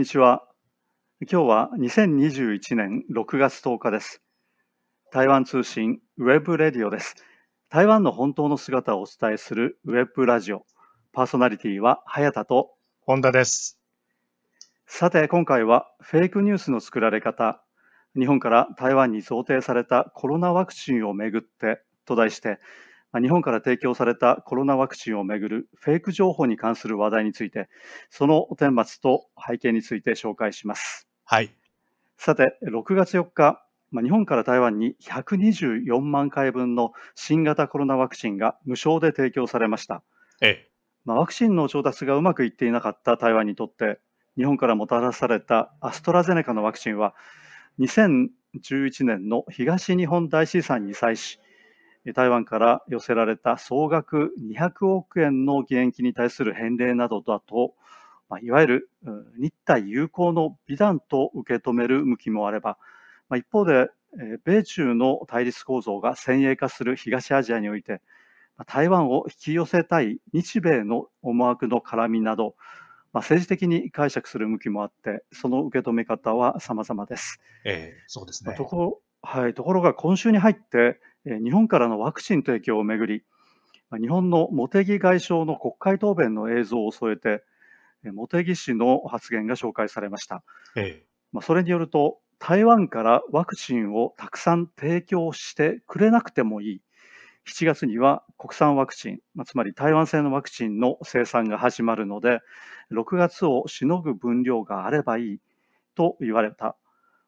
こんにちは。今日は2021年6月10日です。台湾通信 web radio です。台湾の本当の姿をお伝えするウェブラジオ。パーソナリティは早田と本田です。さて今回はフェイクニュースの作られ方、日本から台湾に贈呈されたコロナワクチンをめぐってと題して、日本から提供されたコロナワクチンをめぐるフェイク情報に関する話題について、その顛末と背景について紹介します。はい。さて、6月4日、まあ、日本から台湾に124万回分の新型コロナワクチンが無償で提供されました。ええ。まあ、ワクチンの調達がうまくいっていなかった台湾にとって、日本からもたらされたアストラゼネカのワクチンは、2011年の東日本大震災に際し、台湾から寄せられた総額200億円の義援金に対する返礼などだと、まあ、いわゆる日台友好の美談と受け止める向きもあれば、まあ、一方で、米中の対立構造が先鋭化する東アジアにおいて、台湾を引き寄せたい日米の思惑の絡みなど、まあ、政治的に解釈する向きもあって、その受け止め方は様々です。ええ、そうですね。ところはい、ところが今週に入って、日本からのワクチン提供をめぐり、日本の茂木外相の国会答弁の映像を添えて、茂木氏の発言が紹介されました。ええ、まあ、それによると、台湾からワクチンをたくさん提供してくれなくてもいい。7月には国産ワクチン、まあ、つまり台湾製のワクチンの生産が始まるので、6月をしのぐ分量があればいいと言われた。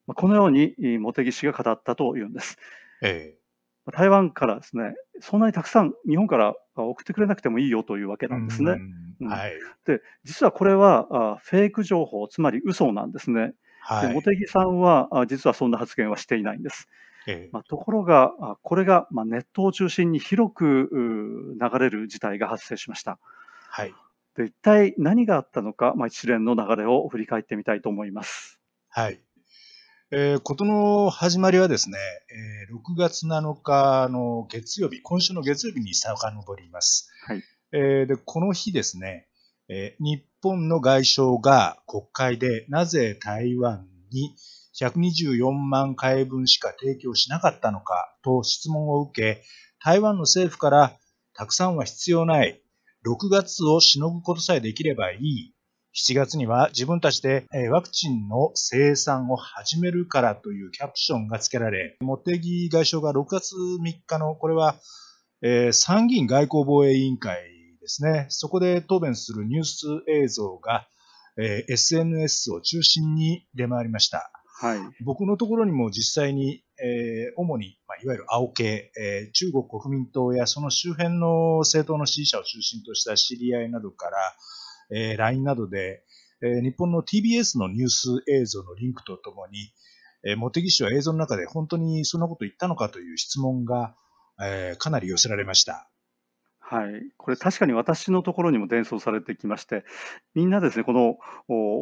まあ、このように茂木氏が語ったというんです。ええ台湾からですね、そんなにたくさん日本から送ってくれなくてもいいよというわけなんですね。うん、はい。で、実はこれはあフェイク情報、つまり嘘なんですね。はい、茂木さんはあ実はそんな発言はしていないんです。ええ、まあ、ところが、あこれが、まあ、ネットを中心に広く流れる事態が発生しました。はい。で一体何があったのか、まあ、一連の流れを振り返ってみたいと思います。はい。えー、ことの始まりはですね、えー、6月7日の月曜日、今週の月曜日に遡ります。はい。えー、で、この日ですね、えー、日本の外相が国会でなぜ台湾に124万回分しか提供しなかったのかと質問を受け、台湾の政府からたくさんは必要ない、6月をしのぐことさえできればいい、7月には自分たちでワクチンの生産を始めるからというキャプションが付けられ、茂木外相が6月3日の、これは、えー、参議院外交防衛委員会ですね、そこで答弁するニュース映像が、えー、SNS を中心に出回りました。はい、僕のところにも実際に、えー、主に、まあ、いわゆる青系、えー、中国国民党やその周辺の政党の支持者を中心とした知り合いなどから、えー、LINE などで、えー、日本の TBS のニュース映像のリンクとともに、えー、茂木氏は映像の中で本当にそんなこと言ったのかという質問が、えー、かなり寄せられました。はい、これ確かに私のところにも伝送されてきまして、みんなですね、この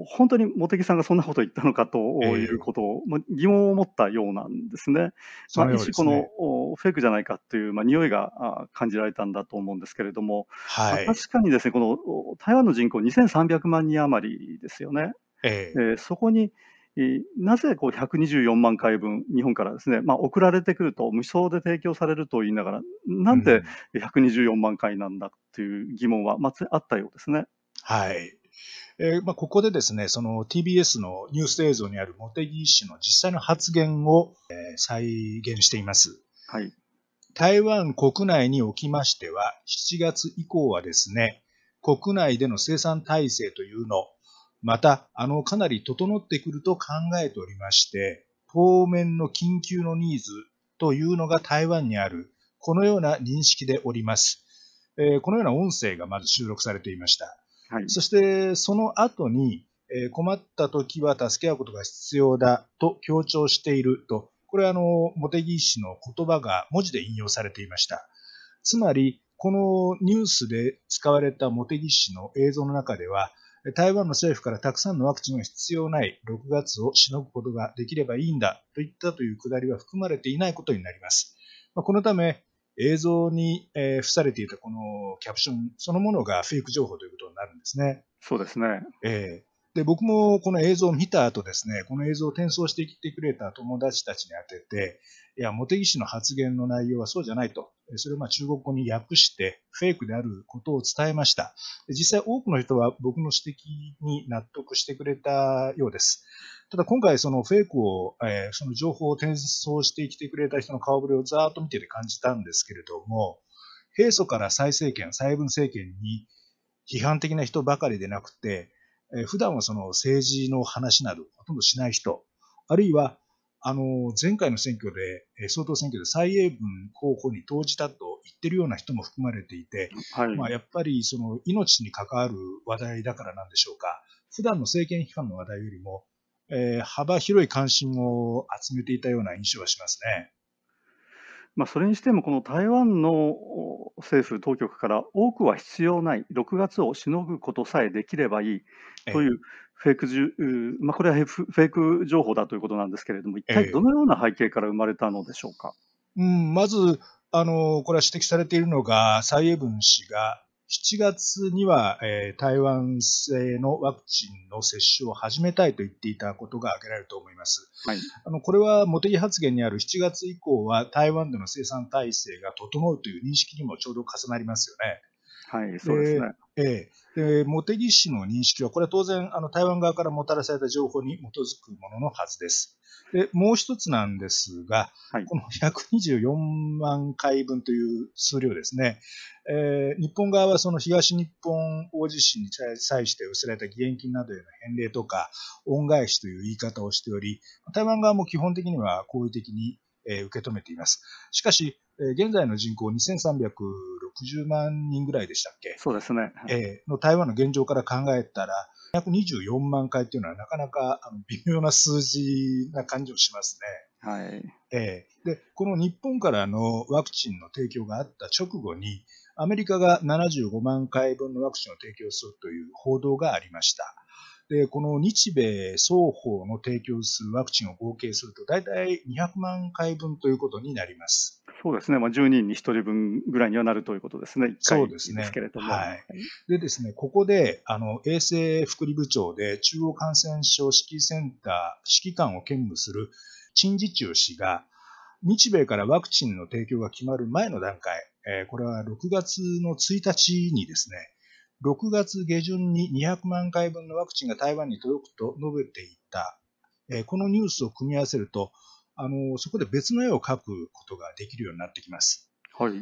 本当に茂木さんがそんなことを言ったのかということを、えー、疑問を持ったようなんですね。まあ、一種このフェイクじゃないかっていう、まあ、匂いが感じられたんだと思うんですけれども、はい、まあ、確かにですね、この台湾の人口2300万人余りですよね。えー、え。ー、そこになぜこう124万回分、日本からですね、まあ、送られてくると、無償で提供されると言いながら、なんで124万回なんだっていう疑問は、まあ、あったようですね。はい。えーまあ、ここでですね、その TBS のニュース映像にある茂木氏の実際の発言を、えー、再現しています。はい。台湾国内におきましては、7月以降はですね、国内での生産体制というの、また、あの、かなり整ってくると考えておりまして、当面の緊急のニーズというのが台湾にある、このような認識でおります。えー、このような音声がまず収録されていました。はい、そして、その後に、えー、困った時は助け合うことが必要だと強調していると、これはあの、茂木氏の言葉が文字で引用されていました。つまり、このニュースで使われた茂木氏の映像の中では、台湾の政府からたくさんのワクチンが必要ない6月をしのぐことができればいいんだといったというくだりは含まれていないことになります。このため、映像に付されていたこのキャプションそのものがフェイク情報ということになるんですね。そうですね。えで、僕もこの映像を見た後ですね、この映像を転送してきてくれた友達たちに当てて、いや、茂木氏の発言の内容はそうじゃないと。それをまあ中国語に訳してフェイクであることを伝えました。実際多くの人は僕の指摘に納得してくれたようです。ただ今回そのフェイクを、え、その情報を転送してきてくれた人の顔ぶれをざーっと見てて感じたんですけれども、平素から蔡政権、蔡文政権に批判的な人ばかりでなくて、えー、普段はその政治の話などほとんどしない人、あるいは、あの、前回の選挙で、えー、総統選挙で蔡英文候補に投じたと言ってるような人も含まれていて、はい、まあ、やっぱりその命に関わる話題だからなんでしょうか。普段の政権批判の話題よりも、えー、幅広い関心を集めていたような印象はしますね。まあ、それにしても、この台湾の政府当局から多くは必要ない、6月をしのぐことさえできればいいというフェイクじゅ、まあ、これはフェイク情報だということなんですけれども、一体どのような背景から生まれたのでしょうか？うん、まず、あの、これは指摘されているのが、蔡英文氏が7月には、えー、台湾製のワクチンの接種を始めたいと言っていたことが挙げられると思います。はい、あのこれは茂木発言にある7月以降は台湾での生産体制が整うという認識にもちょうど重なりますよね。はい、そうですね。ええ、茂木氏の認識は、これは当然あの台湾側からもたらされた情報に基づくもののはずです。でもう一つなんですが、はい、この124万回分という数量ですね、えー、日本側はその東日本大地震に際して寄せられた義援金などへの返礼とか、恩返しという言い方をしており、台湾側も基本的には好意的にえ受け止めています。しかし、え現在の人口2360万人ぐらいでしたっけ？そうですね。えの台湾の現状から考えたら、224万回というのはなかなかあの微妙な数字な感じをしますね。はい。えー、で、この日本からのワクチンの提供があった直後に、アメリカが75万回分のワクチンを提供するという報道がありました。で、この日米双方の提供するワクチンを合計すると、大体200万回分ということになります。そうですね、まあ、10人に1人分ぐらいにはなるということですね、1回ですけれども。はい。でですね、ここで、あの、衛生福利部長で中央感染症指揮センター指揮官を兼務する陳次中氏が、日米からワクチンの提供が決まる前の段階、えー、これは6月の1日にですね、6月下旬に200万回分のワクチンが台湾に届くと述べていた、えこのニュースを組み合わせると、あのそこで別の絵を描くことができるようになってきます。はい。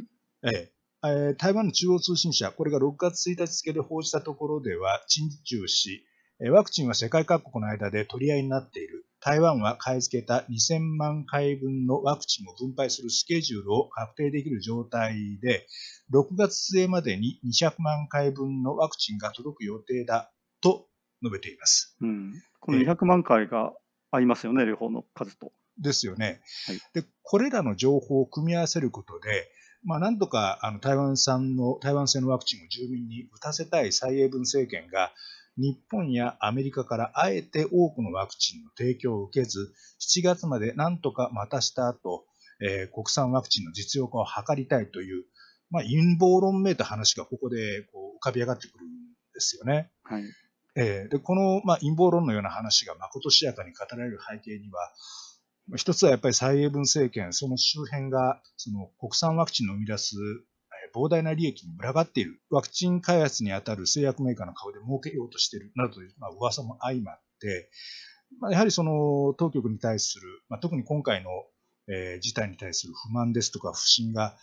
ええ台湾の中央通信社、これが6月1日付で報じたところでは、陳中氏、ワクチンは世界各国の間で取り合いになっている。台湾は買い付けた2000万回分のワクチンを分配するスケジュールを確定できる状態で、6月末までに200万回分のワクチンが届く予定だと述べています。うん、この200万回が合いますよね、両方の数と。ですよね。はい、でこれらの情報を組み合わせることで、まあ、なんとかあの台湾産の、台湾製のワクチンを住民に打たせたい蔡英文政権が、日本やアメリカからあえて多くのワクチンの提供を受けず、7月までなんとか待たした後、えー、国産ワクチンの実用化を図りたいという、まあ、陰謀論めいた話がここでこう浮かび上がってくるんですよね。はい。えー、で、この、まあ、陰謀論のような話がまことしやかに語られる背景には、一つはやっぱり蔡英文政権、その周辺が、その国産ワクチンの生み出す膨大な利益に群がっている、ワクチン開発にあたる製薬メーカーの顔で儲けようとしているなどという、まあ、噂も相まって、まあ、やはりその当局に対する、まあ、特に今回の、えー、事態に対する不満ですとか不信が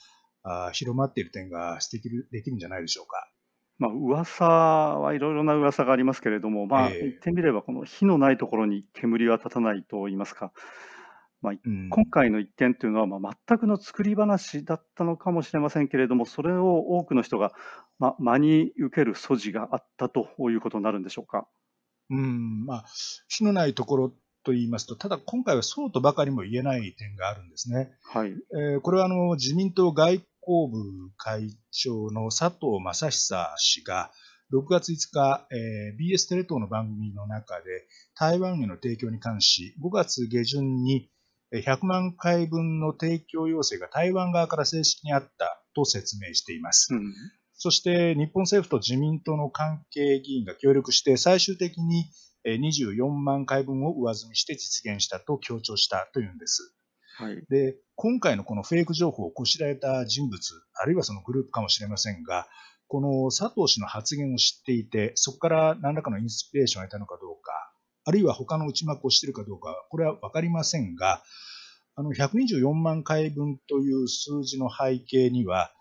あ広まっている点が指摘できるんじゃないでしょうか。まあ噂はいろいろな噂がありますけれども、まあ、言ってみれば、この火のないところに煙は立たないと言いますか、まあ、うん、今回の一件というのは、まあ、全くの作り話だったのかもしれませんけれども、それを多くの人が、まあ、真に受ける素地があったということになるんでしょうか？うんまあ、火のないところと言いますと、ただ今回はそうとばかりも言えない点があるんですね。はいえー、これはあの自民党外交部会長の佐藤正久氏が、6月5日、えー、BS テレ東の番組の中で台湾への提供に関し、5月下旬に100万回分の提供要請が台湾側から正式にあったと説明しています。うん、そして日本政府と自民党の関係議員が協力して最終的に24万回分を上積みして実現したと強調したというんです。はい、で今回のこのフェイク情報をこしらえた人物、あるいはそのグループかもしれませんが、この佐藤氏の発言を知っていて、そこから何らかのインスピレーションを得たのかどうか、あるいは他の内幕をしているかどうか、これは分かりませんが、あの124万回分という数字の背景には、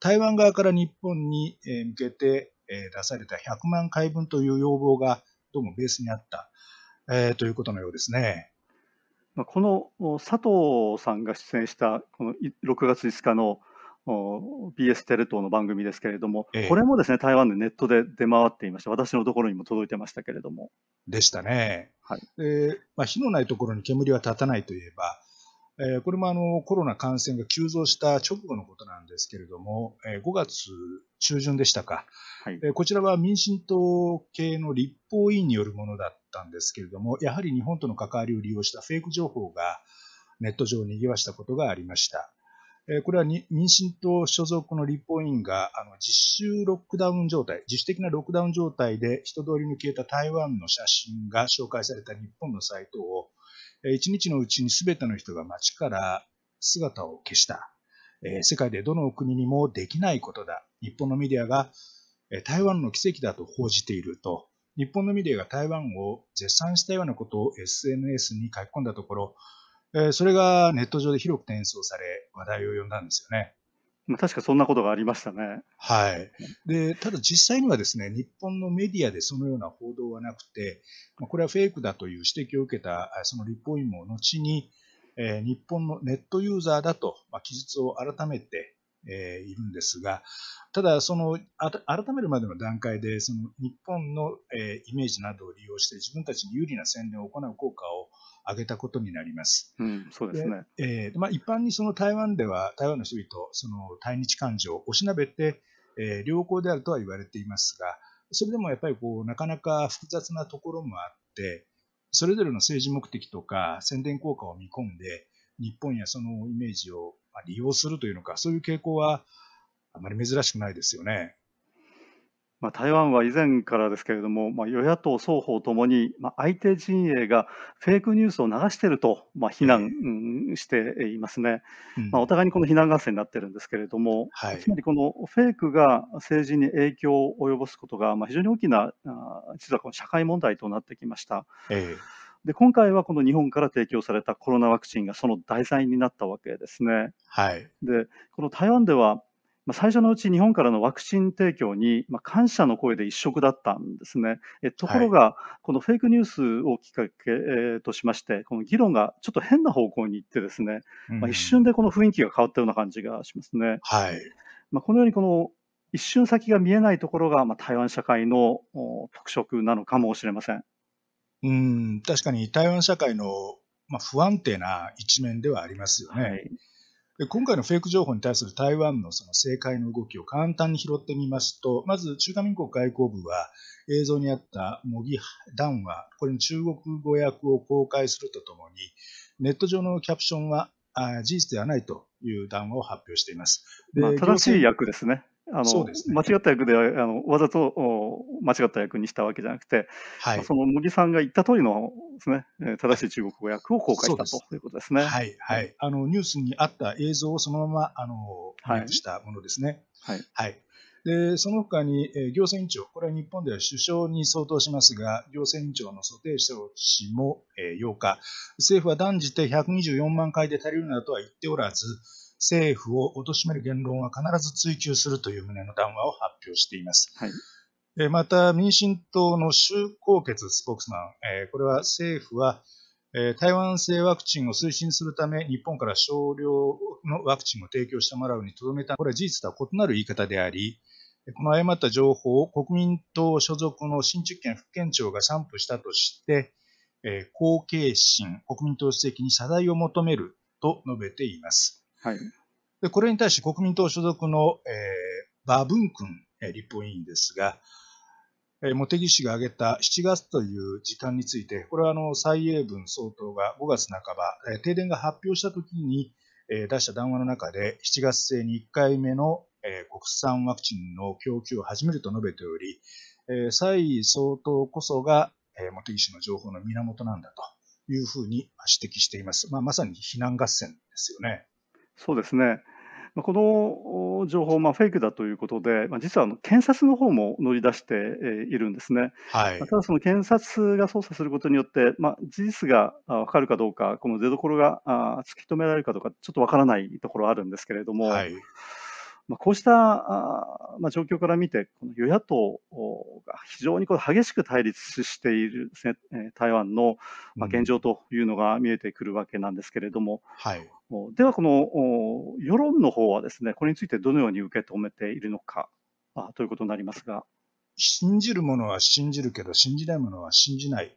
台湾側から日本に向けて出された100万回分という要望がどうもベースにあった、えー、ということのようですね。この佐藤さんが出演したこの6月5日の BS テレ東の番組ですけれども、ええ、これもですね台湾でネットで出回っていました、私のところにも届いてましたけれども。でしたね。はいでまあ、火のないところに煙は立たないといえば、えー、これもあのコロナ感染が急増した直後のことなんですけれども、えー、5月中旬でしたか、はいえー、こちらは民進党系の立法委員によるものだったんですけれども、やはり日本との関わりを利用したフェイク情報がネット上にぎわしたことがありました。これは民進党所属の立法委員があの実習ロックダウン状態、自主的なロックダウン状態で人通りに消えた台湾の写真が紹介された日本のサイトを、1日のうちに全ての人が街から姿を消した。世界でどの国にもできないことだ。日本のメディアが台湾の奇跡だと報じていると、日本のメディアが台湾を絶賛したようなことを SNS に書き込んだところ、えー、それがネット上で広く転送され、話題を呼んだんですよね。確かそんなことがありましたね。はい。で、ただ実際にはですね、日本のメディアでそのような報道はなくて、これはフェイクだという指摘を受けたその立法院も後に、えー、日本のネットユーザーだと、まあ、記述を改めて、えー、いるんですが、ただ、その改めるまでの段階で、その日本の、えー、イメージなどを利用して自分たちに有利な宣伝を行う効果を上げたことになります。うん、そうですね。えーまあ、一般にその台湾では、台湾の人々、その対日感情をおしなべて、えー、良好であるとは言われていますが、それでもやっぱりこうなかなか複雑なところもあって、それぞれの政治目的とか宣伝効果を見込んで、日本やそのイメージを利用するというのか、そういう傾向はあまり珍しくないですよね。まあ、台湾は以前からですけれども、まあ、与野党双方ともに、まあ、相手陣営がフェイクニュースを流していると、まあ、非難、していますね、うん、まあ、お互いにこの非難合戦になっているんですけれども、はい、つまりこのフェイクが政治に影響を及ぼすことが、まあ、非常に大きな、実はこの社会問題となってきました。え。で今回はこの日本から提供されたコロナワクチンがその題材になったわけですね。はい、でこの台湾ではま最初のうち日本からのワクチン提供に、ま感謝の声で一色だったんですね。えところが、はい、このフェイクニュースをきっかけ、えとしまして、この議論がちょっと変な方向に行ってですね、うん、まあ、一瞬でこの雰囲気が変わったような感じがしますね。はいまあ、このようにこの一瞬先が見えないところが、まあ、台湾社会の特色なのかもしれません。うん確かに台湾社会の、まあ、不安定な一面ではありますよね。はい今回のフェイク情報に対する台湾のその政界の動きを簡単に拾ってみますと、まず中華民国外交部は映像にあった模擬談話、これに中国語訳を公開するとともに、ネット上のキャプションは事実ではないという談話を発表しています。まあ、正しい訳ですね。あの、ね、間違った役であのわざと間違った役にしたわけじゃなくて、はい、その茂木さんが言った通りのですね、正しい中国語訳を公開したということですね。はい、はい、あのニュースにあった映像をそのままあのリンクしたものですね。はい。はい。で、その他に、えー、行政委員長、これは日本では首相に相当しますが、行政委員長の蘇定氏も、えー、8日、政府は断じて124万回で足りるなどとは言っておらず、政府を貶める言論は必ず追及するという旨の談話を発表しています。はいまた、民進党の周高傑スポークスマン、これは政府は台湾製ワクチンを推進するため、日本から少量のワクチンを提供してもらうにとどめた、これは事実とは異なる言い方であり、この誤った情報を国民党所属の新竹県副県庁が散布したとして、後継心、国民党主席に謝罪を求めると述べています。はい、でこれに対し国民党所属の、えー、馬文君、立法委員ですが、えー、茂木氏が挙げた7月という時間について、これはあの蔡英文総統が5月半ば、えー、停電が発表したときに、えー、出した談話の中で、7月末に1回目の、えー、国産ワクチンの供給を始めると述べており、えー、蔡総統こそがえー、茂木氏の情報の源なんだというふうに指摘しています。まあ、まさに非難合戦ですよね。そうですね。この情報、まあ、フェイクだということで、まあ、実はあの検察の方も乗り出しているんですね。はい、ただ、その検察が捜査することによって、まあ、事実が分かるかどうか、この出どころが突き止められるかどうか、ちょっと分からないところあるんですけれども、はい、まあ、こうしたあ、まあ、状況から見て、この与野党が非常にこう激しく対立している台湾の、まあ、現状というのが見えてくるわけなんですけれども、うん、はい、では、この世論の方はですね、これについてどのように受け止めているのかあということになりますが。信じる者は信じるけど、信じない者は信じない。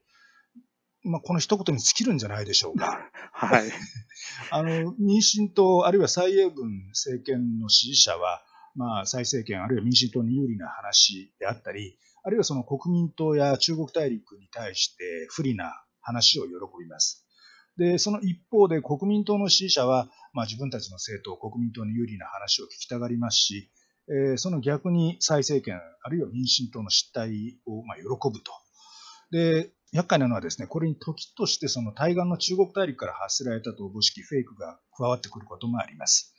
まあ、この一言に尽きるんじゃないでしょうか。はい。あの、民進党、あるいは蔡英文政権の支持者は、まあ、蔡政権、あるいは民進党に有利な話であったり、あるいはその国民党や中国大陸に対して不利な話を喜びます。で、その一方で国民党の支持者は、まあ、自分たちの政党、国民党に有利な話を聞きたがりますし、えー、その逆に蔡政権、あるいは民進党の失態をまあ喜ぶと。で、厄介なのはですね、これに時としてその対岸の中国大陸から発せられたとおぼしきフェイクが加わってくることもあります。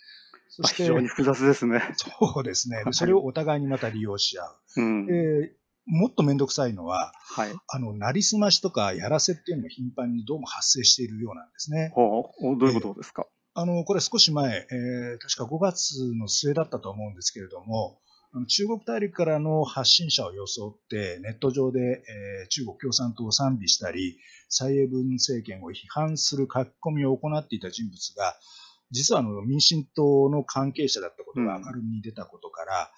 そして、非常に複雑ですね。そうですね。それをお互いにまた利用し合う。うん、えー、もっとめんどくさいのは、はい、あの、なりすましとかやらせっていうのも頻繁にどうも発生しているようなんですね。はあ、どういうことですか、えー、あの、これ少し前、えー、確か5月の末だったと思うんですけれども、中国大陸からの発信者を装ってネット上で、えー、中国共産党を賛美したり蔡英文政権を批判する書き込みを行っていた人物が実はあの民進党の関係者だったことが明るみに出たことから、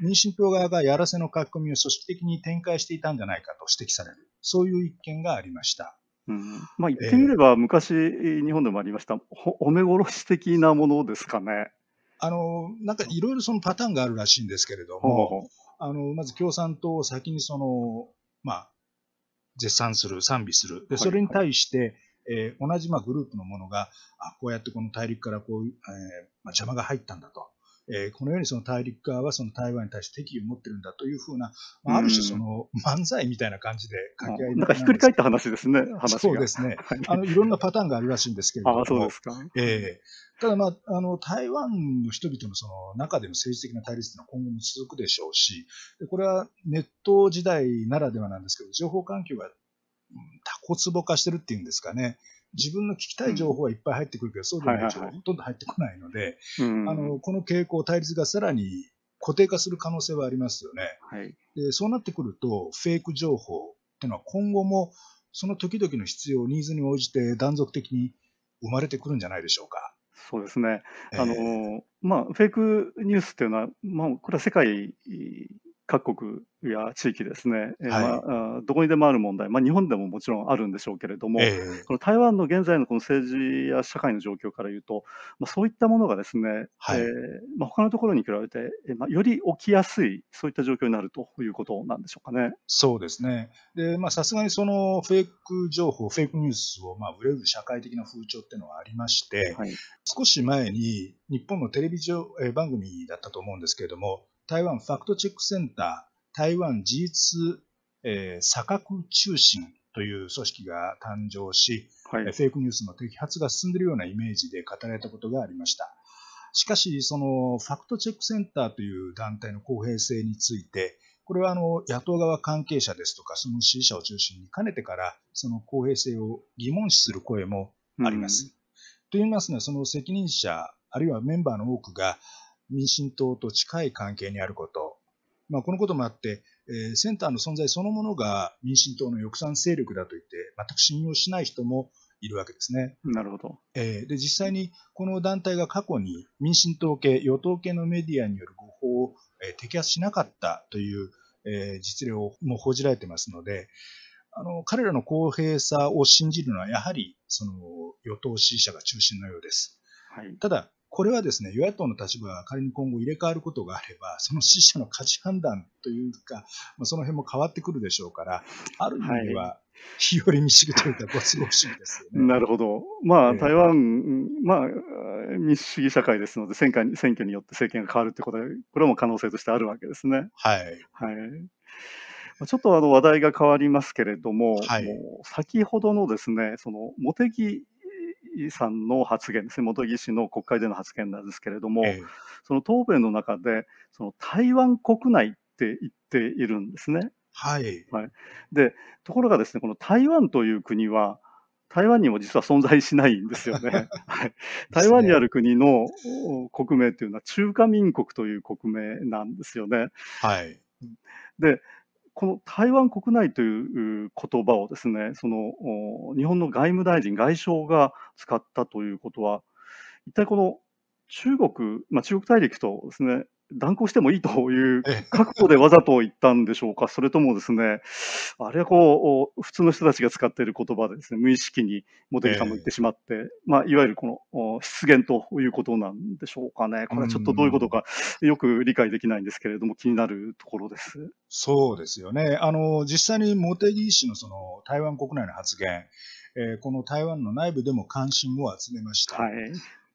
うん、民進党側がやらせの書き込みを組織的に展開していたんじゃないかと指摘されるそういう一件がありました。うん、まあ言ってみれば、昔、日本でもありました、褒め殺し的なものですかね。あの、なんかいろいろそのパターンがあるらしいんですけれども、あの、まず共産党を先にその、まあ、絶賛する、賛美する。で、それに対して、えー、同じまあグループのものが、あこうやってこの大陸からこうえーまあ、邪魔が入ったんだと。えー、このようにその大陸側はその台湾に対して敵意を持ってるんだというふうな、まあ、ある種その漫才みたいな感じで掛け合いなんかひっくり返った話ですね、話そうですね。あの、いろんなパターンがあるらしいんですけれども。あそうですか。えー、ただまあ、あの、台湾の人々のその中での政治的な対立というのは今後も続くでしょうし、これはネット時代ならではなんですけど、情報環境がタコツボ化してるっていうんですかね。自分の聞きたい情報はいっぱい入ってくるけど、そうでない情報はほとんど入ってこないので、あのこの傾向、対立がさらに固定化する可能性はありますよね。はい、でそうなってくると、フェイク情報っていうのは今後もその時々の必要、ニーズに応じて断続的に生まれてくるんじゃないでしょうか。そうですね。あの、えー、まあ、フェイクニュースっていうのは、まあ、これは世界各国や地域ですね、はい、まあ、どこにでもある問題、まあ、日本でももちろんあるんでしょうけれども、えー、この台湾の現在のこの政治や社会の状況から言うと、まあ、そういったものがですね、はい。えーまあ、他のところに比べて、えーまあ、より起きやすい、そういった状況になるということなんでしょうかね。そうですね。で、まあ、さすがにそのフェイク情報、フェイクニュースをまあ売れる社会的な風潮っていうのはありまして、はい、少し前に日本のテレビ番組だったと思うんですけれども、台湾ファクトチェックセンター、台湾事実、えー、査格中心という組織が誕生し、はい、フェイクニュースの摘発が進んでいるようなイメージで語られたことがありました。しかし、そのファクトチェックセンターという団体の公平性について、これはあの野党側関係者ですとか、その支持者を中心にかねてからその公平性を疑問視する声もあります。うん、と言いますのは、その責任者、あるいはメンバーの多くが、民進党と近い関係にあること、まあ、このこともあって、えー、センターの存在そのものが民進党の抑散勢力だと言って、全く信用しない人もいるわけですね。なるほど。えー、で実際にこの団体が過去に民進党系、与党系のメディアによる誤報を、えー、摘発しなかったという、えー、実例をもう報じられてますので、あの彼らの公平さを信じるのはやはりその与党支持者が中心のようです。はい、ただ、これはですね、与野党の立場が仮に今後入れ替わることがあれば、その支持者の価値判断というか、まあ、その辺も変わってくるでしょうから、ある意味は、日和見主義というか、ご都合主義ですよね。なるほど。まあ、台湾、まあ、民主主義社会ですので選挙に、選挙によって政権が変わるってことは、これも可能性としてあるわけですね。はい。はい。ちょっとあの話題が変わりますけれども、はいもう先ほどのですね、その茂木さんの発言ですね、茂木氏の国会での発言なんですけれども、ええその答弁の中で、その台湾国内って言っているんですね。はい。で、ところがですね、この台湾という国は、台湾にも実は存在しないんですよね。はい台湾にある国のお国名というのは中華民国という国名なんですよね。はい。で、この台湾国内という言葉をですね、その日本の外務大臣、外相が使ったということは、一体この中国、まあ、中国大陸とですね、断交してもいいというええ覚悟でわざと言ったんでしょうか、それともですね、あれはこう、お普通の人たちが使っている言葉でですね、無意識に茂木さんも言ってしまって、まあ、いわゆるこのお失言ということなんでしょうかね。これはちょっとどういうことかよく理解できないんですけれども、気になるところです。そうですよね。あの、実際に茂木氏のその台湾国内の発言、えーこの台湾の内部でも関心を集めました。はい。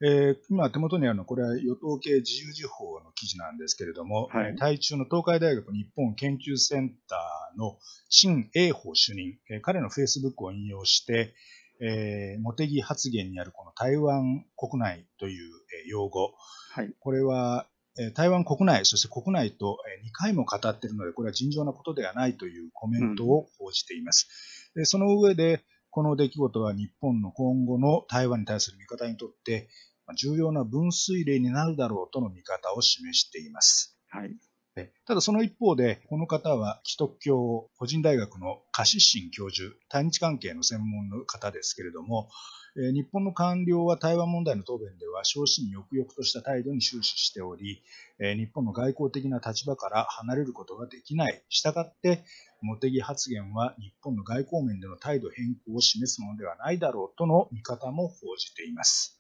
えー今手元にあるのは、これは与党系自由時報の記事なんですけれども、はいえー台中の東海大学日本研究センターの陳英宝主任、えー彼のフェイスブックを引用して、えー茂木発言にあるこの台湾国内というえー用語、はい。これは、えー台湾国内、そして国内とえー2回も語っているので、これは尋常なことではないというコメントを報じています。でその上で、この出来事は日本の今後の台湾に対する見方にとって、まあ重要な分水嶺になるだろうとの見方を示しています。はい。でただその一方で、この方は既得教個人大学のカシシン教授、対日関係の専門の方ですけれども、えー日本の官僚は台湾問題の答弁では昇進抑々とした態度に終始しており、えー日本の外交的な立場から離れることができない。したがって、茂木発言は日本の外交面での態度変更を示すものではないだろうとの見方も報じています。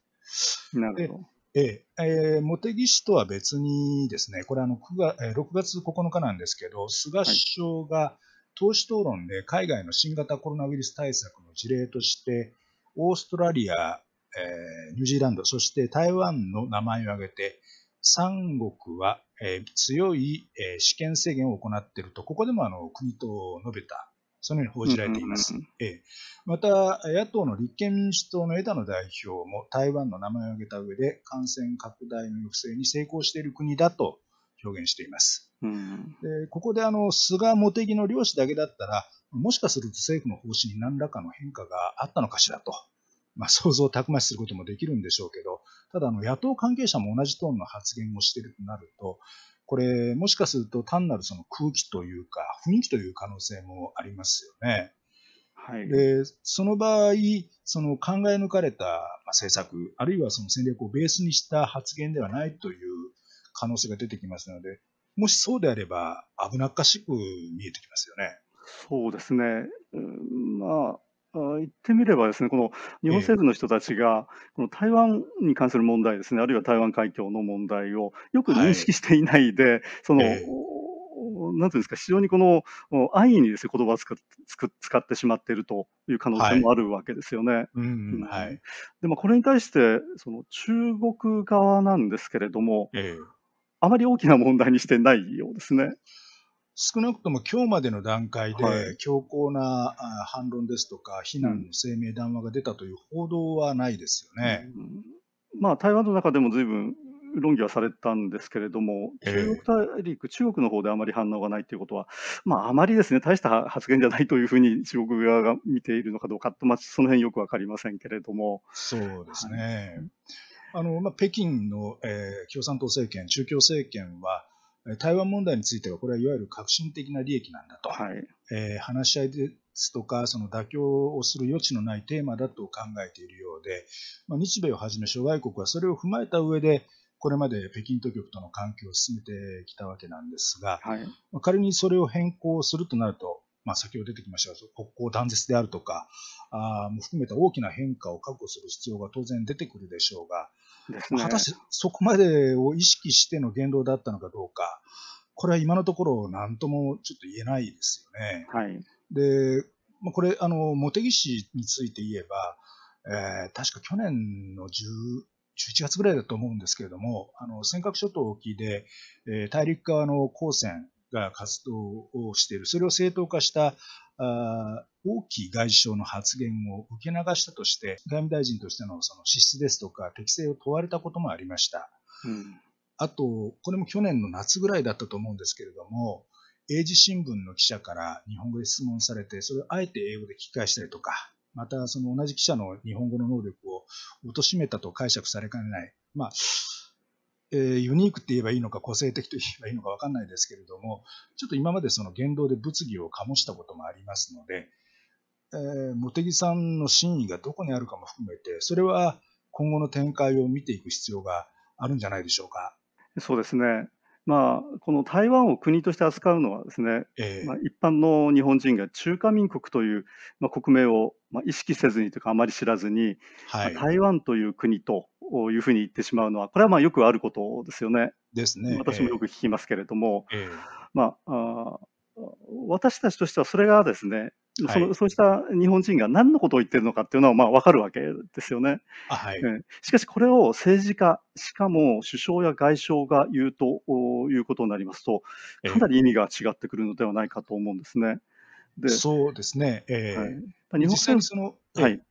なるほど。えええー茂木氏とは別にですね、これあの9月、えー6月9日なんですけど、菅首相が党首討論で海外の新型コロナウイルス対策の事例として、オーストラリア、えーニュージーランド、そして台湾の名前を挙げて、三国は、えー強い、えー試験制限を行っていると、ここでもあの国と述べた、そのように報じられています。えまた、野党の立憲民主党の枝野代表も台湾の名前を挙げた上で感染拡大の抑制に成功している国だと表現しています。うん。でここであの菅、茂木の両氏だけだったら、もしかすると政府の方針に何らかの変化があったのかしらと、まあ、想像をたくましすることもできるんでしょうけど、ただあの野党関係者も同じトーンの発言をしているとなると、これ、もしかすると単なるその空気というか、雰囲気という可能性もありますよね。はい。で、その場合、その考え抜かれたまあ政策、あるいはその戦略をベースにした発言ではないという可能性が出てきますので、もしそうであれば危なっかしく見えてきますよね。そうですね。うんまあ、あ言ってみればですね、この日本政府の人たちが、この台湾に関する問題ですね、あるいは台湾海峡の問題をよく認識していないで、その、ええおなんていうんですか、非常にこのお安易にですね、言葉を使っ使使ってしまっているという可能性もあるわけですよね。うん、うんはい。でもこれに対して、その中国側なんですけれども、ええあまり大きな問題にしてないようですね。少なくとも今日までの段階はい。で強硬なあ反論ですとか、非難の声明、談話が出たという報道はないですよね。うん。まあ、台湾の中でも随分論議はされたんですけれども、ええ。中国大陸、中国の方であまり反応がないということは、まあ、あまりですね、大した発言じゃないというふうに中国側が見ているのかどうかと、まあ、その辺よくわかりませんけれども、そうですね。あのまあ、北京の、えー共産党政権、中共政権は、えー台湾問題については、これはいわゆる革新的な利益なんだと、はい、えー話し合いですとか、その妥協をする余地のないテーマだと考えているようで、まあ、日米をはじめ諸外国はそれを踏まえた上で、これまで北京当局との関係を進めてきたわけなんですが、はい、まあ仮にそれを変更するとなると、まあ、先ほど出てきましたが、国交断絶であるとか、あーも含めた大きな変化を確保する必要が当然出てくるでしょうが、ね果。たしてそこまでを意識しての言動だったのかどうか、これは今のところ何ともちょっと言えないですよね。はい、で、まあ、これ、あの、茂木氏について言えば、えー確か去年の10 11月ぐらいだと思うんですけれども、あの尖閣諸島沖で、えー大陸側の公船、が活動をしている、それを正当化したあ大きい外相の発言を受け流したとして、外務大臣としてのその資質ですとか適性を問われたこともありました。うん、あと、これも去年の夏ぐらいだったと思うんですけれども、英字新聞の記者から日本語で質問されて、それをあえて英語で聞き返したりとか、またその同じ記者の日本語の能力を貶めたと解釈されかねない、まあえー、ユニークって言えばいいのか個性的と言えばいいのか分かんないですけれども、ちょっと今までその言動で物議を醸したこともありますので、えー、茂木さんの真意がどこにあるかも含めて、それは今後の展開を見ていく必要があるんじゃないでしょうか。そうですね。まあ、この台湾を国として扱うのはですね、えー、まあ、一般の日本人が中華民国という、まあ、国名を、まあ、意識せずにというかあまり知らずに、はい、まあ、台湾という国というふうに言ってしまうのはこれはまあよくあることですよね。ですね。私もよく聞きますけれども、えー、まあ、あ私たちとしてはそれがですねそのそうした日本人が何のことを言ってるのかっていうのはまあ分かるわけですよね。はい、しかしこれを政治家、しかも首相や外相が言うということになりますと、かなり意味が違ってくるのではないかと思うんですね。でそうですね。えー、はい、日本政府その、はい、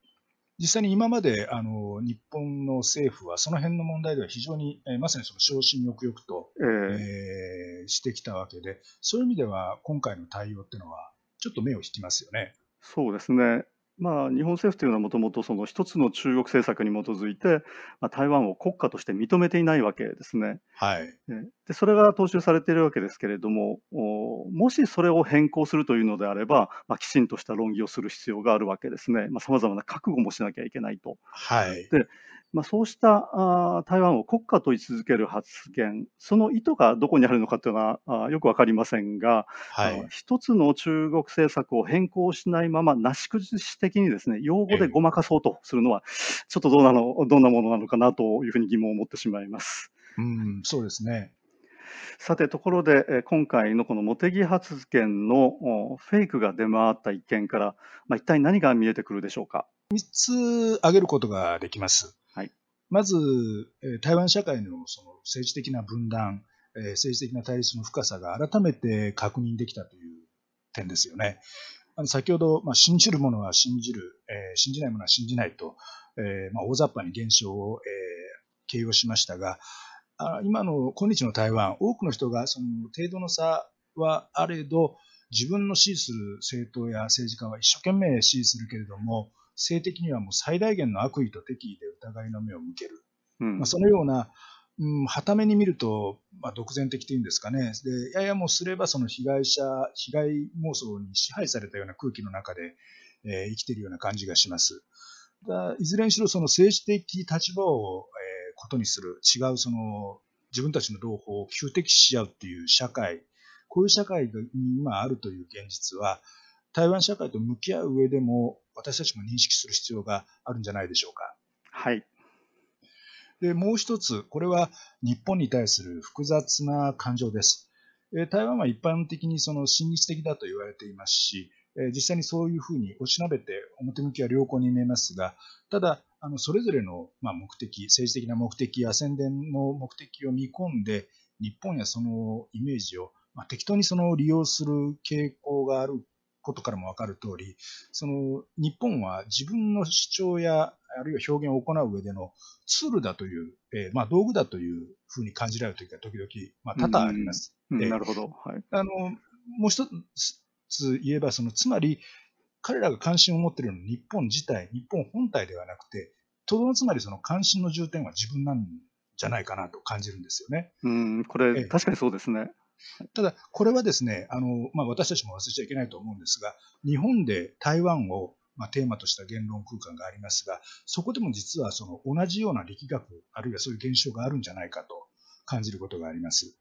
実際に今まであの日本の政府はその辺の問題では非常に、えー、まさにその昇進欲々と、えー、えー、してきたわけで、そういう意味では今回の対応っていうのは、ちょっと目を引きますよね。そうですね。まあ、日本政府というのはもともとその一つの中国政策に基づいて、まあ、台湾を国家として認めていないわけですね。はい、でそれが踏襲されているわけですけれども、もしそれを変更するというのであれば、まあ、きちんとした論議をする必要があるわけですね。さまざ、まな覚悟もしなきゃいけないと。はい、でまあ、そうしたあ台湾を国家と位置づける発言、その意図がどこにあるのかというのはあよく分かりませんが、はい、一つの中国政策を変更しないまま、なし崩し的にですね用語でごまかそうとするのは、ちょっとどうなのどんなものなのかなというふうに疑問を持ってしまいます。うんそうですねさて、ところで、今回のこの茂木発言のフェイクが出回った一件から、まあ、一体何が見えてくるでしょうか？3つ挙げることができます。まず、台湾社会のその政治的な分断、政治的な対立の深さが改めて確認できたという点ですよね。あの先ほど、まあ、信じる者は信じる、えー、信じない者は信じないと、えーまあ、大雑把に現象を、えー、形容しましたが、あ今の今日の台湾、多くの人がその程度の差はあれど、自分の支持する政党や政治家は一生懸命支持するけれども、性的にはもう最大限の悪意と敵意で疑いの目を向ける。うん、まあ、そのような、うん、はために見ると、まあ、独善的というんですかね。で、ややもすればその被害者、被害妄想に支配されたような空気の中で、えー、生きているような感じがします。だいずれにしろその政治的立場を、ことにする、違うその自分たちの同胞を求敵し合うっていう社会、こういう社会に今あるという現実は、台湾社会と向き合う上でも私たちも認識する必要があるんじゃないでしょうか。はい。で、もう一つ、これは日本に対する複雑な感情です。台湾は一般的にその親日的だと言われていますし、実際にそういうふうにおしなべて表向きは良好に見えますが、ただ、あのそれぞれのま目的、政治的な目的や宣伝の目的を見込んで、日本やそのイメージをま適当にその利用する傾向があることからもわかる通り、その日本は自分の主張やあるいは表現を行う上でのツールだという、えー、まあ、道具だというふうに感じられるときが時々、まあ、多々あります。なるほど。はい、あのもう一つ言えば、そのつまり、彼らが関心を持っているのは日本自体、日本本体ではなくて、とどのつまりその関心の重点は自分なんじゃないかなと感じるんですよね。うん、これ、確かにそうですね。ただ、これはですね、あの、まあ、私たちも忘れちゃいけないと思うんですが、日本で台湾を、まあ、テーマとした言論空間がありますが、そこでも実はその同じような力学、あるいはそういう現象があるんじゃないかと感じることがあります。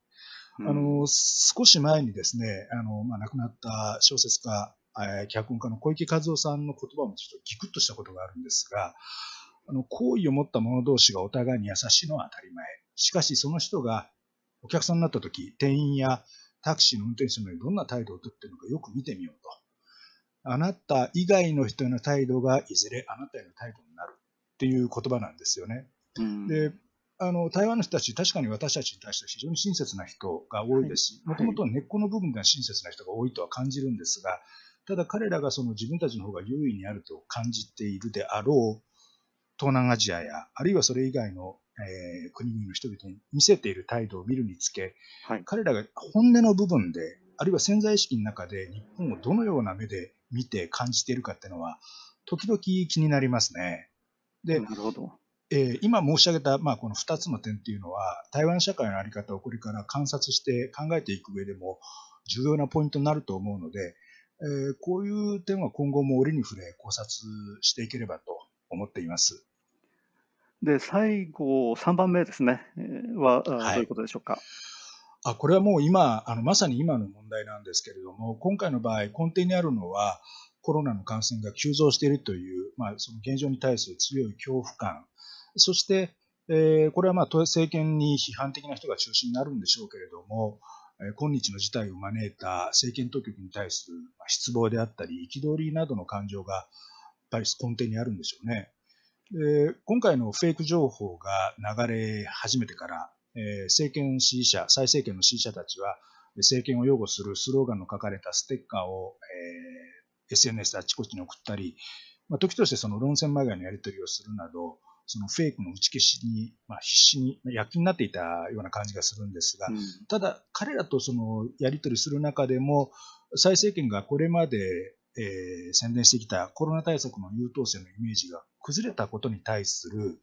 うん、あの、少し前にですね、あの、まあ、亡くなった小説家、脚本家の小池和夫さんの言葉もちょっとギクッとしたことがあるんですが、あの、好意を持った者同士がお互いに優しいのは当たり前。しかし、その人がお客さんになった時、店員やタクシーの運転手のようにどんな態度をとっているのかよく見てみようと。あなた以外の人への態度がいずれあなたへの態度になるっていう言葉なんですよね。うん、で、あの台湾の人たち、確かに私たちに対して非常に親切な人が多いですし、もともと根っこの部分では親切な人が多いとは感じるんですが、ただ彼らがその自分たちの方が優位にあると感じているであろう東南アジアや、あるいはそれ以外の、えー、国々の人々に見せている態度を見るにつけ、はい、彼らが本音の部分で、あるいは潜在意識の中で日本をどのような目で見て感じているかっていうのは、時々気になりますね。で、なるほど。えー、今申し上げた、まあ、この2つの点っていうのは、台湾社会の在り方をこれから観察して考えていく上でも重要なポイントになると思うので、えー、こういう点は今後も折に触れ考察していければと思っています。で、最後、3番目ですね、は、どういうことでしょうか？あこれはもう今あの、まさに今の問題なんですけれども、今回の場合、根底にあるのは、コロナの感染が急増しているという、まあ、その現状に対する強い恐怖感、そして、えー、これはまあ政権に批判的な人が中心になるんでしょうけれども、えー、今日の事態を招いた政権当局に対する失望であったり、憤りなどの感情がやっぱり根底にあるんでしょうね。で今回のフェイク情報が流れ始めてから、え、政権支持者、再政権の支持者たちは、政権を擁護するスローガンの書かれたステッカーを、えー、SNS であちこちに送ったり、まあ、時としてその論戦まがいのやり取りをするなど、そのフェイクの打ち消しに、まあ、必死に躍起になっていたような感じがするんですが、うん、ただ彼らとそのやり取りする中でも、蔡政権がこれまで、えー、宣伝してきたコロナ対策の優等生のイメージが崩れたことに対する、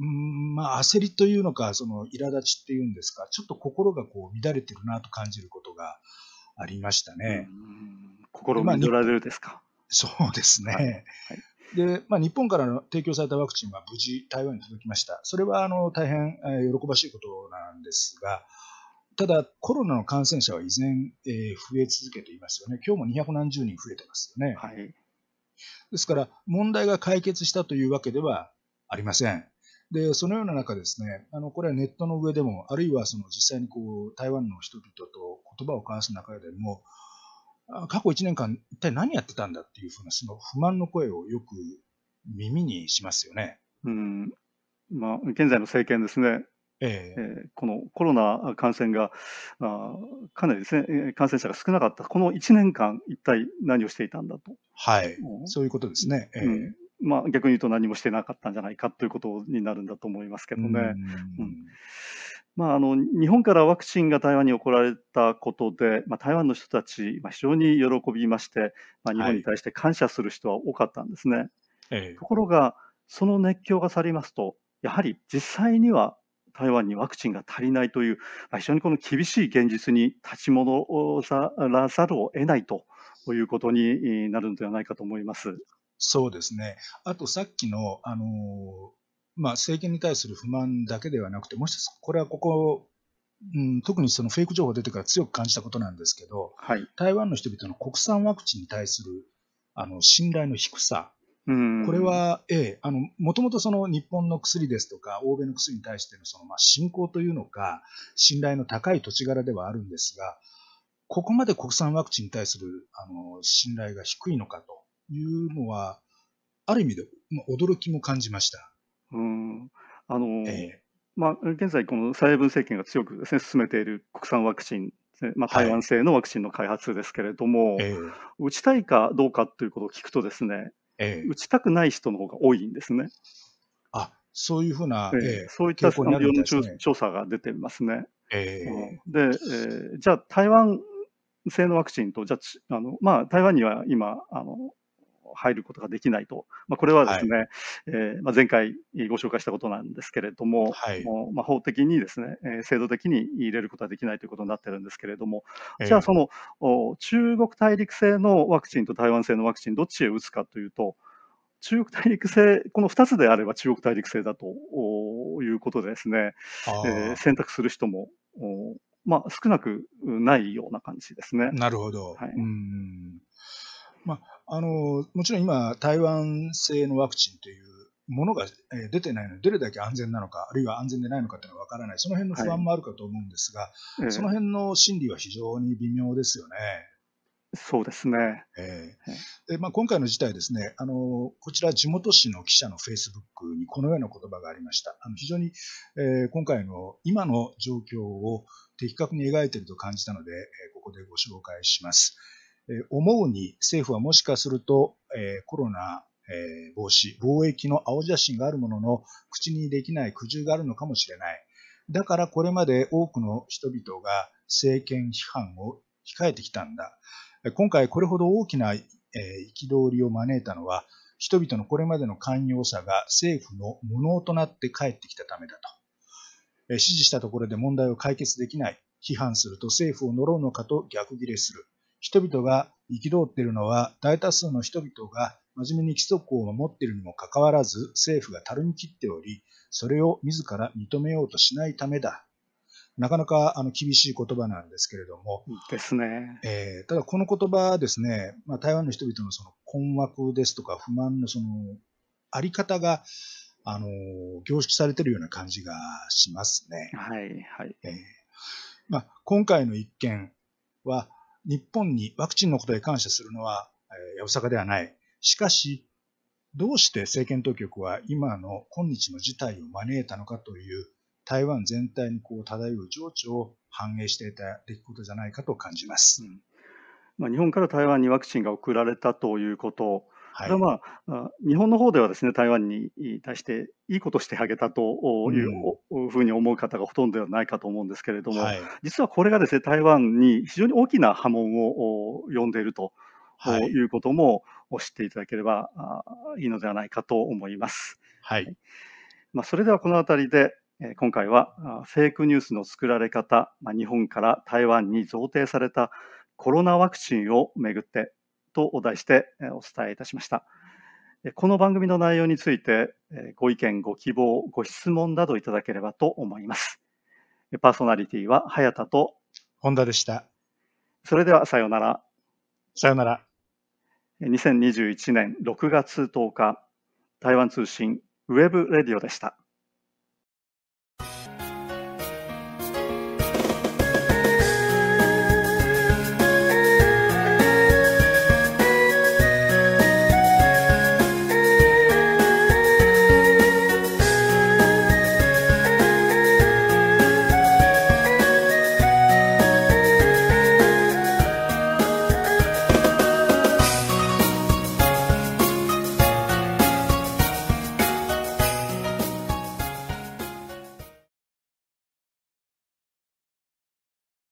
うんまあ、焦りというのか、その苛立ちっていうんですか、ちょっと心がこう乱れてるなと感じることがありましたね。心乱れるですか？そうですね。はいはいで、まあ、日本からの提供されたワクチンは無事台湾に届きました。それはあの大変、えー、喜ばしいことなんですが、ただコロナの感染者は依然、えー、増え続けていますよね。今日も200何十人増えてますよね。はい、ですから問題が解決したというわけではありません。で、そのような中ですね、あの、これはネットの上でも、あるいはその実際にこう、台湾の人々と言葉を交わす中でも、過去1年間、一体何やってたんだっていうふうな、その不満の声をよく耳にしますよね。うん。まあ、現在の政権ですね、えー、えー、このコロナ感染があかなりですね、感染者が少なかった、この1年間、一体何をしていたんだと。はい、うん、そういうことですね。えー、うん。まあ、逆に言うと何もしてなかったんじゃないかということになるんだと思いますけどね。うん、うんまあ、あの日本からワクチンが台湾に送られたことで、まあ、台湾の人たち、まあ、非常に喜びまして、まあ、日本に対して感謝する人は多かったんですね。はい、ところが、その熱狂が去りますと、やはり実際には台湾にワクチンが足りないという、まあ、非常にこの厳しい現実に立ち戻らざるを得ないということになるのではないかと思います。そうですね。あとさっきの、あのまあ、政権に対する不満だけではなくて、もう一つ、これはここ、うん、特にそのフェイク情報出てから強く感じたことなんですけど、はい、台湾の人々の国産ワクチンに対するあの信頼の低さ、これは、ええ、あの、もともとその日本の薬ですとか、欧米の薬に対してのその、まあ、信仰というのか、信頼の高い土地柄ではあるんですが、ここまで国産ワクチンに対する、あの、信頼が低いのかというのは、ある意味で、まあ、驚きも感じました。うん、あの、えまあ、現在、この蔡英文政権が強くですね、進めている国産ワクチン、まあ、台湾製のワクチンの開発ですけれども、はい打ちたいかどうかということを聞くとですね、え打ちたくない人の方が多いんですね。あそういうふうな、えそういった世論調査が出てますね。えー、で、えー、じゃあ台湾製のワクチンと、じゃあ、あのまあ、台湾には今あの、入ることができないと、まあ、これはですね、はい、えー、まあ、前回ご紹介したことなんですけれども、はい、もまあ、法的にですね、えー、制度的に入れることはできないということになってるんですけれども、じゃあその、中国大陸製のワクチンと台湾製のワクチン、どっちへ打つかというと、中国大陸製、この2つであれば中国大陸製だということでですね、えー、選択する人も、まあ、少なくないような感じですね。なるほど。はい、うん。まあ、あのもちろん今、台湾製のワクチンというものが出てないので、どれだけ安全なのか、あるいは安全でないのかというのは分からない、その辺の不安もあるかと思うんですが、はい、その辺の心理は非常に微妙ですよね。そうですね。えーでまあ、今回の事態ですね、あのこちら地元紙の記者のフェイスブックにこのような言葉がありました。あの非常に、えー、今回の今の状況を的確に描いていると感じたので、えー、ここでご紹介します。思うに政府はもしかすると、え、コロナ、え、防止、貿易の青写真があるものの口にできない苦渋があるのかもしれない。だからこれまで多くの人々が政権批判を控えてきたんだ。今回これほど大きな憤りを招いたのは、人々のこれまでの寛容さが政府の無能となって帰ってきたためだと。指示したところで問題を解決できない。批判すると政府を呪うのかと逆ギレする。人々が憤っているのは大多数の人々が真面目に規則を守っているにもかかわらず政府がたるみ切っており、それを自ら認めようとしないためだ。なかなかあの厳しい言葉なんですけれども。ですね。えー、ただこの言葉ですね、まあ、台湾の人々のその困惑ですとか不満のそのあり方が、あの、凝縮されているような感じがしますね。はい、はい。えー、まあ、今回の一件は、日本にワクチンのことで感謝するのは、えー、やぶさかではない。しかし、どうして政権当局は今の今日の事態を招いたのかという台湾全体にこう漂う情緒を反映していた出来事じゃないかと感じます。うんまあ、日本から台湾にワクチンが送られたということ、はい、これはまあ、日本の方ではですね台湾に対していいことしてあげたというふうに思う方がほとんどではないかと思うんですけれども、はい、実はこれがですね台湾に非常に大きな波紋を呼んでいるとい。うことも知っていただければいいのではないかと思います。はい。まあ、それではこの辺りで今回はフェイクニュースの作られ方、日本から台湾に贈呈されたコロナワクチンをめぐってとお題してお伝えいたしました。この番組の内容についてご意見、ご希望、ご質問などいただければと思います。パーソナリティは早田と本田でした。それではさようなら。さようなら。2021年6月10日、台湾通信ウェブレディオでした。